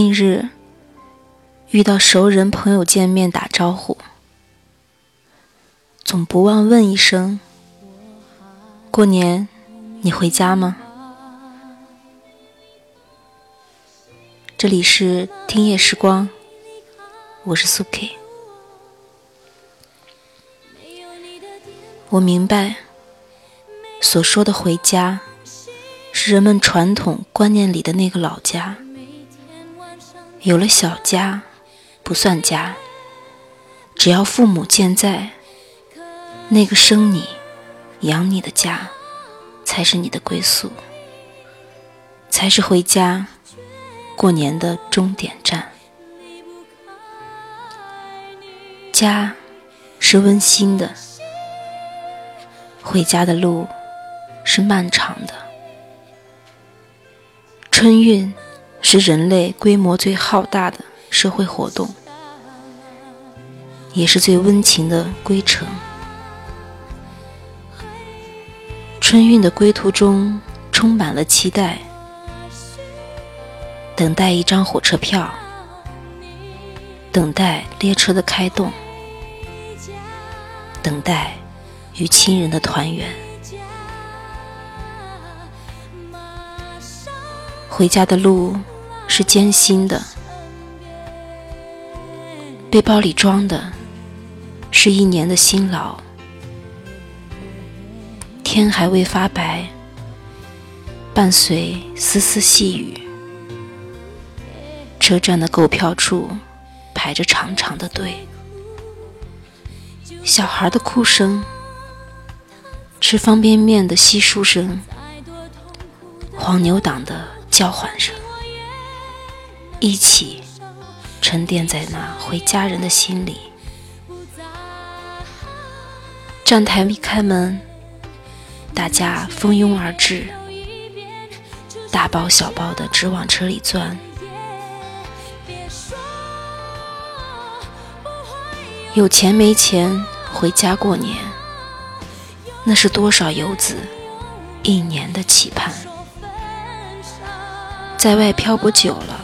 近日遇到熟人朋友见面打招呼，总不忘问一声：“过年你回家吗？”这里是听夜时光，我是苏 K。我明白，所说的回家，是人们传统观念里的那个老家。有了小家，不算家。只要父母健在，那个生你、养你的家，才是你的归宿，才是回家过年的终点站。家是温馨的，回家的路是漫长的。春运。是人类规模最浩大的社会活动，也是最温情的归程。春运的归途中充满了期待，等待一张火车票，等待列车的开动，等待与亲人的团圆。回家的路是艰辛的，背包里装的是一年的辛劳。天还未发白，伴随丝丝细雨，车站的购票处排着长长的队，小孩的哭声，吃方便面的稀疏声，黄牛党的。叫唤声，一起沉淀在那回家人的心里。站台一开门，大家蜂拥而至，大包小包的直往车里钻。有钱没钱回家过年，那是多少游子一年的期盼。在外漂泊久了，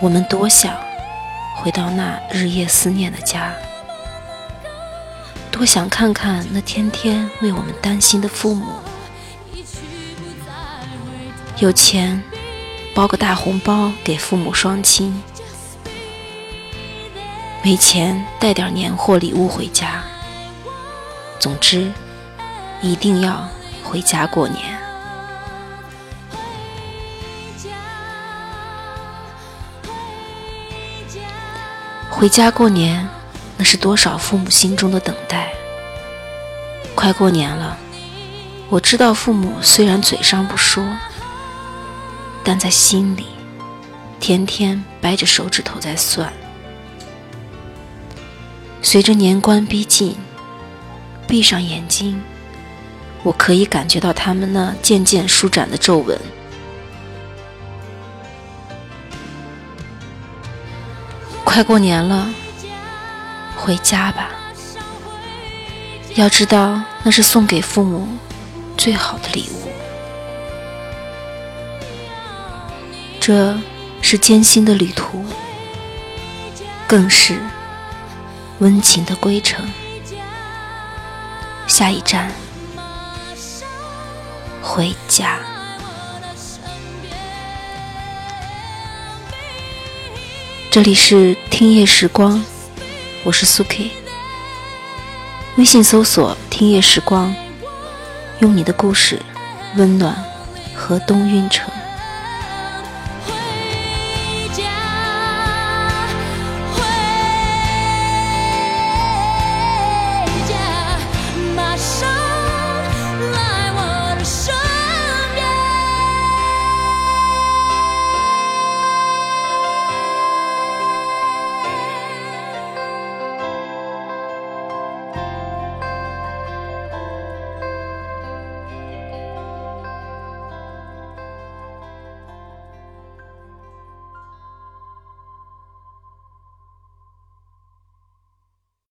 我们多想回到那日夜思念的家，多想看看那天天为我们担心的父母。有钱包个大红包给父母双亲，没钱带点年货礼物回家。总之，一定要回家过年。回家过年，那是多少父母心中的等待。快过年了，我知道父母虽然嘴上不说，但在心里天天掰着手指头在算。随着年关逼近，闭上眼睛，我可以感觉到他们那渐渐舒展的皱纹。快过年了，回家吧。要知道，那是送给父母最好的礼物。这是艰辛的旅途，更是温情的归程。下一站，回家。这里是听夜时光，我是苏 K。微信搜索“听夜时光”，用你的故事温暖河东运城。